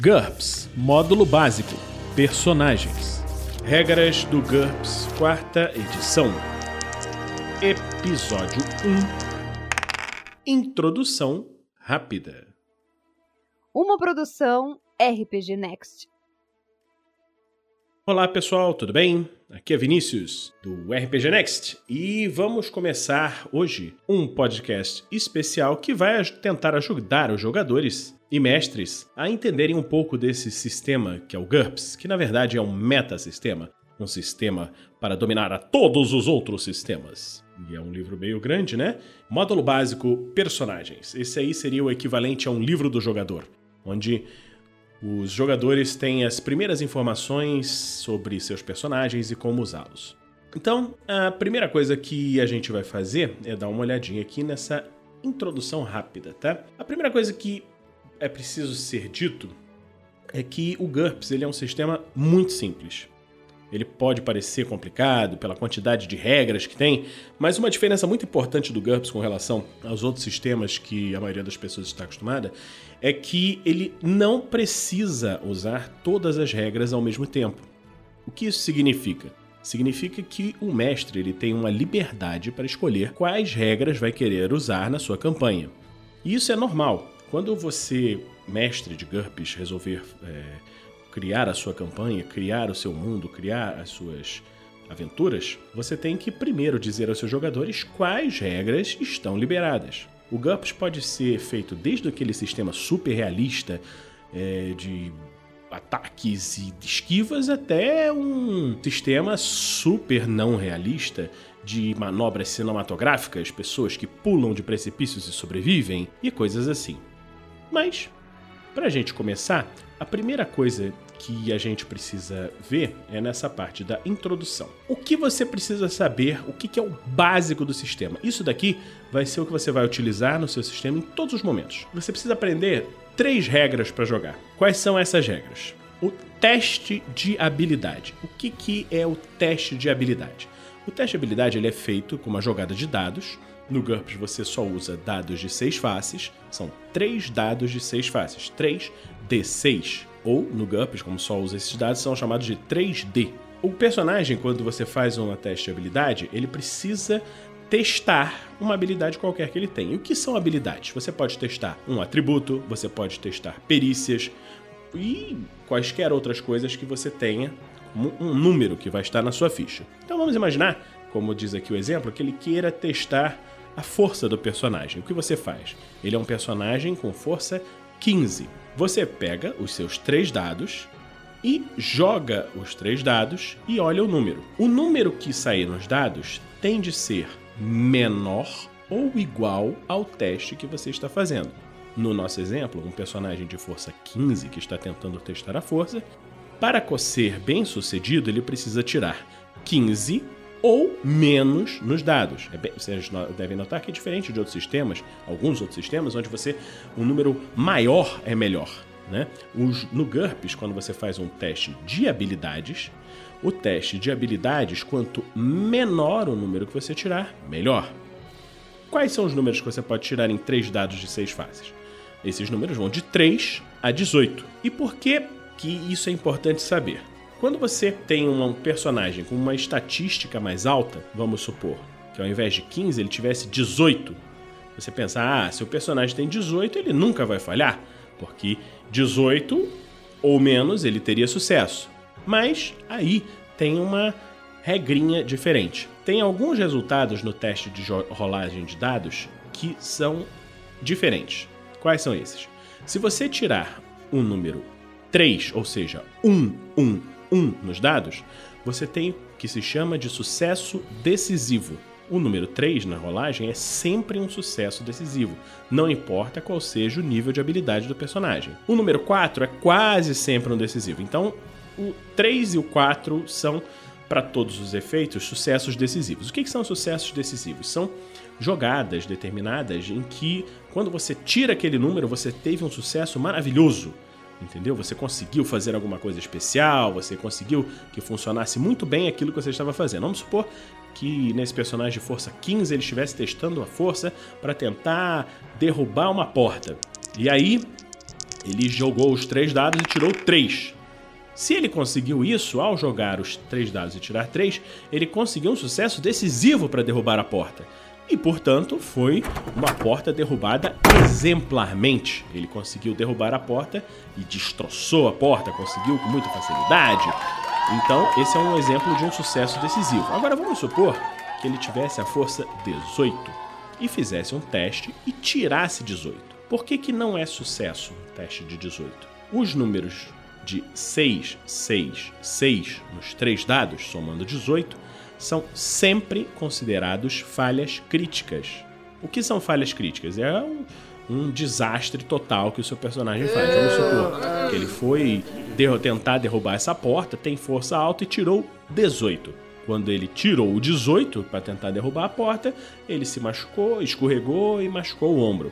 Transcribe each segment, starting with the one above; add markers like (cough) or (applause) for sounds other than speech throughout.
GURPS Módulo Básico Personagens Regras do GURPS, quarta edição. Episódio 1 Introdução rápida. Uma produção RPG Next. Olá pessoal, tudo bem? Aqui é Vinícius, do RPG Next, e vamos começar hoje um podcast especial que vai tentar ajudar os jogadores e mestres a entenderem um pouco desse sistema que é o GURPS, que na verdade é um metasistema, um sistema para dominar a todos os outros sistemas. E é um livro meio grande, né? Módulo básico Personagens. Esse aí seria o equivalente a um livro do jogador, onde os jogadores têm as primeiras informações sobre seus personagens e como usá-los. Então, a primeira coisa que a gente vai fazer é dar uma olhadinha aqui nessa introdução rápida, tá? A primeira coisa que é preciso ser dito é que o GURPS ele é um sistema muito simples. Ele pode parecer complicado pela quantidade de regras que tem, mas uma diferença muito importante do GURPS com relação aos outros sistemas que a maioria das pessoas está acostumada é que ele não precisa usar todas as regras ao mesmo tempo. O que isso significa? Significa que o mestre ele tem uma liberdade para escolher quais regras vai querer usar na sua campanha. E isso é normal. Quando você, mestre de GURPS, resolver é, criar a sua campanha, criar o seu mundo, criar as suas aventuras, você tem que primeiro dizer aos seus jogadores quais regras estão liberadas. O GURPS pode ser feito desde aquele sistema super realista é, de ataques e esquivas até um sistema super não realista de manobras cinematográficas, pessoas que pulam de precipícios e sobrevivem e coisas assim. Mas, para a gente começar, a primeira coisa que a gente precisa ver é nessa parte da introdução. O que você precisa saber, o que é o básico do sistema? Isso daqui vai ser o que você vai utilizar no seu sistema em todos os momentos. Você precisa aprender três regras para jogar. Quais são essas regras? O teste de habilidade. O que, que é o teste de habilidade? O teste de habilidade ele é feito com uma jogada de dados. No GURPS você só usa dados de seis faces. São três dados de seis faces. 3d6 ou no GURPS, como só usa esses dados, são chamados de 3D. O personagem, quando você faz uma teste de habilidade, ele precisa testar uma habilidade qualquer que ele tem. E o que são habilidades? Você pode testar um atributo, você pode testar perícias e quaisquer outras coisas que você tenha, um número que vai estar na sua ficha. Então vamos imaginar, como diz aqui o exemplo, que ele queira testar a força do personagem. O que você faz? Ele é um personagem com força 15. Você pega os seus três dados e joga os três dados e olha o número. O número que sair nos dados tem de ser menor ou igual ao teste que você está fazendo. No nosso exemplo, um personagem de força 15 que está tentando testar a força, para ser bem sucedido, ele precisa tirar 15 ou menos nos dados. É bem, vocês devem notar que é diferente de outros sistemas, alguns outros sistemas, onde você um número maior é melhor. Né? Os, no GURPS, quando você faz um teste de habilidades, o teste de habilidades, quanto menor o número que você tirar, melhor. Quais são os números que você pode tirar em três dados de seis faces? Esses números vão de 3 a 18. E por que, que isso é importante saber? Quando você tem um personagem com uma estatística mais alta, vamos supor que ao invés de 15 ele tivesse 18, você pensa, ah, se o personagem tem 18, ele nunca vai falhar, porque 18 ou menos ele teria sucesso. Mas aí tem uma regrinha diferente. Tem alguns resultados no teste de rolagem de dados que são diferentes. Quais são esses? Se você tirar um número 3, ou seja, 1, 1, 1 nos dados, você tem o que se chama de sucesso decisivo. O número 3 na rolagem é sempre um sucesso decisivo, não importa qual seja o nível de habilidade do personagem. O número 4 é quase sempre um decisivo, então o 3 e o 4 são, para todos os efeitos, sucessos decisivos. O que, que são sucessos decisivos? São jogadas determinadas em que, quando você tira aquele número, você teve um sucesso maravilhoso entendeu? Você conseguiu fazer alguma coisa especial, você conseguiu que funcionasse muito bem aquilo que você estava fazendo. Vamos supor que nesse personagem de força 15 ele estivesse testando a força para tentar derrubar uma porta. E aí Ele jogou os três dados e tirou três. Se ele conseguiu isso, ao jogar os três dados e tirar três, ele conseguiu um sucesso decisivo para derrubar a porta. E, portanto, foi uma porta derrubada exemplarmente. Ele conseguiu derrubar a porta e destroçou a porta, conseguiu com muita facilidade. Então, esse é um exemplo de um sucesso decisivo. Agora, vamos supor que ele tivesse a força 18 e fizesse um teste e tirasse 18. Por que, que não é sucesso o teste de 18? Os números de 6, 6, 6 nos três dados, somando 18, são sempre considerados falhas críticas. O que são falhas críticas? É um, um desastre total que o seu personagem faz. Vamos supor que ele foi tentar derrubar essa porta, tem força alta e tirou 18. Quando ele tirou o 18 para tentar derrubar a porta, ele se machucou, escorregou e machucou o ombro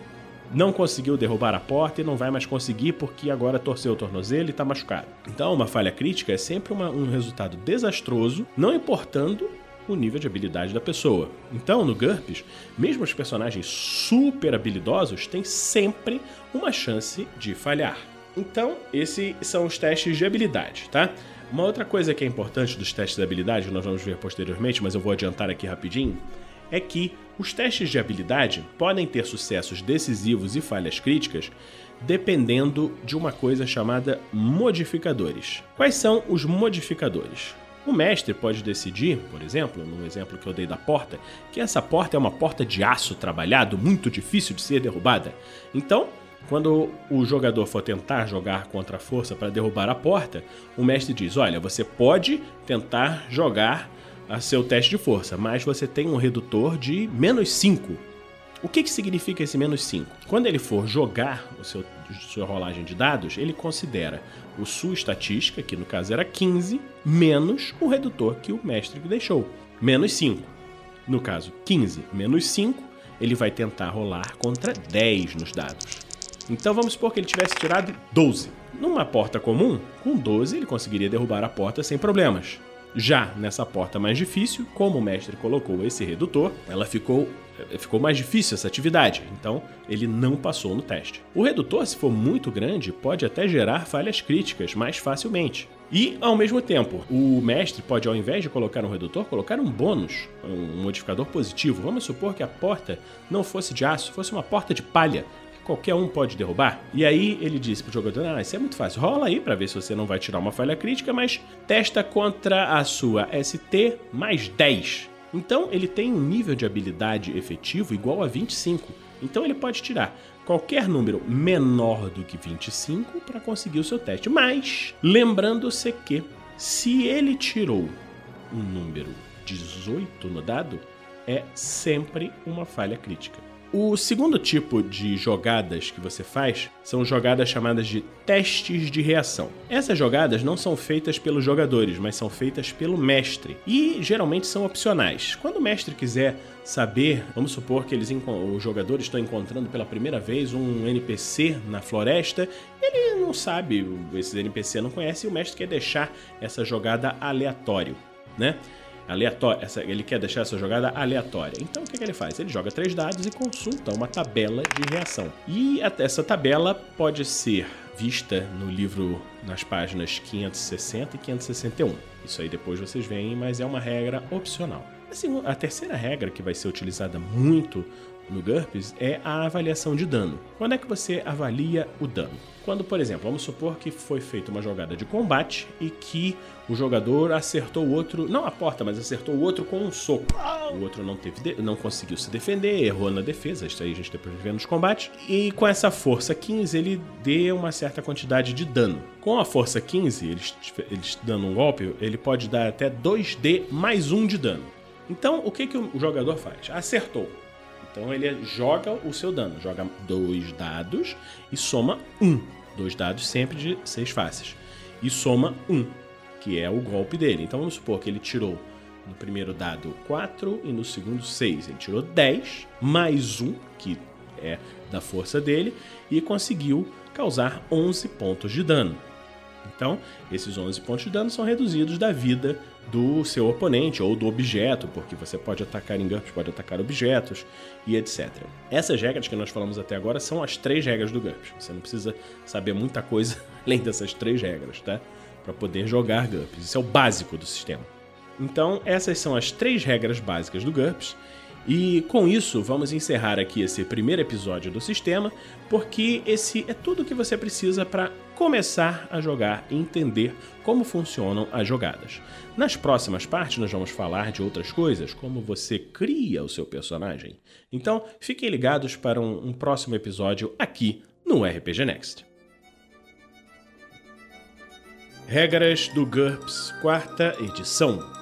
não conseguiu derrubar a porta e não vai mais conseguir porque agora torceu o tornozelo e está machucado. Então, uma falha crítica é sempre uma, um resultado desastroso, não importando o nível de habilidade da pessoa. Então, no GURPS, mesmo os personagens super habilidosos têm sempre uma chance de falhar. Então, esses são os testes de habilidade, tá? Uma outra coisa que é importante dos testes de habilidade, que nós vamos ver posteriormente, mas eu vou adiantar aqui rapidinho, é que os testes de habilidade podem ter sucessos decisivos e falhas críticas dependendo de uma coisa chamada modificadores. Quais são os modificadores? O mestre pode decidir, por exemplo, no exemplo que eu dei da porta, que essa porta é uma porta de aço trabalhado, muito difícil de ser derrubada. Então, quando o jogador for tentar jogar contra a força para derrubar a porta, o mestre diz: Olha, você pode tentar jogar a seu teste de força, mas você tem um redutor de menos 5. O que, que significa esse menos 5? Quando ele for jogar o seu, sua rolagem de dados, ele considera o sua estatística, que no caso era 15, menos o redutor que o mestre deixou, menos 5. No caso, 15 menos 5, ele vai tentar rolar contra 10 nos dados. Então vamos supor que ele tivesse tirado 12. Numa porta comum, com 12 ele conseguiria derrubar a porta sem problemas. Já nessa porta mais difícil, como o mestre colocou esse redutor, ela ficou ficou mais difícil essa atividade, então ele não passou no teste. O redutor, se for muito grande, pode até gerar falhas críticas mais facilmente. E, ao mesmo tempo, o mestre pode, ao invés de colocar um redutor, colocar um bônus, um modificador positivo. Vamos supor que a porta não fosse de aço, fosse uma porta de palha qualquer um pode derrubar. E aí ele disse pro jogador: Ah, isso é muito fácil. Rola aí para ver se você não vai tirar uma falha crítica, mas testa contra a sua ST mais 10. Então ele tem um nível de habilidade efetivo igual a 25. Então ele pode tirar qualquer número menor do que 25 para conseguir o seu teste. Mas lembrando-se que se ele tirou um número 18 no dado, é sempre uma falha crítica. O segundo tipo de jogadas que você faz são jogadas chamadas de testes de reação. Essas jogadas não são feitas pelos jogadores, mas são feitas pelo mestre e geralmente são opcionais. Quando o mestre quiser saber, vamos supor que eles os jogadores estão encontrando pela primeira vez um NPC na floresta, ele não sabe, esses NPC não conhece e o mestre quer deixar essa jogada aleatório, né? Aleatória. Ele quer deixar essa jogada aleatória. Então o que, que, ele faz? Ele joga três dados e consulta uma tabela de reação. E essa tabela pode ser vista no livro nas páginas 560 e 561. Isso aí depois vocês veem, mas é uma regra opcional. Assim, a terceira regra que vai ser utilizada muito no GURPS é a avaliação de dano. Quando é que você avalia o dano? Quando, por exemplo, vamos supor que foi feita uma jogada de combate e que o jogador acertou o outro, não a porta, mas acertou o outro com um soco. O outro não teve, não conseguiu se defender, errou na defesa, isso aí a gente depois vê nos combates. E com essa força 15 ele deu uma certa quantidade de dano. Com a força 15, eles, eles dando um golpe, ele pode dar até 2d mais 1 de dano. Então, o que, que o jogador faz? Acertou. Então ele joga o seu dano, joga dois dados e soma um. Dois dados sempre de seis faces. E soma um, que é o golpe dele. Então vamos supor que ele tirou no primeiro dado 4 e no segundo 6. Ele tirou 10 mais um, que é da força dele, e conseguiu causar 11 pontos de dano. Então, esses 11 pontos de dano são reduzidos da vida do seu oponente ou do objeto, porque você pode atacar em GURPS, pode atacar objetos e etc. Essas regras que nós falamos até agora são as três regras do GURPS. Você não precisa saber muita coisa (laughs) além dessas três regras, tá? Para poder jogar GURPS. Isso é o básico do sistema. Então, essas são as três regras básicas do GURPS. E com isso, vamos encerrar aqui esse primeiro episódio do sistema, porque esse é tudo que você precisa para começar a jogar e entender como funcionam as jogadas. Nas próximas partes, nós vamos falar de outras coisas, como você cria o seu personagem. Então, fiquem ligados para um, um próximo episódio aqui no RPG Next. Regras do GURPS, quarta edição.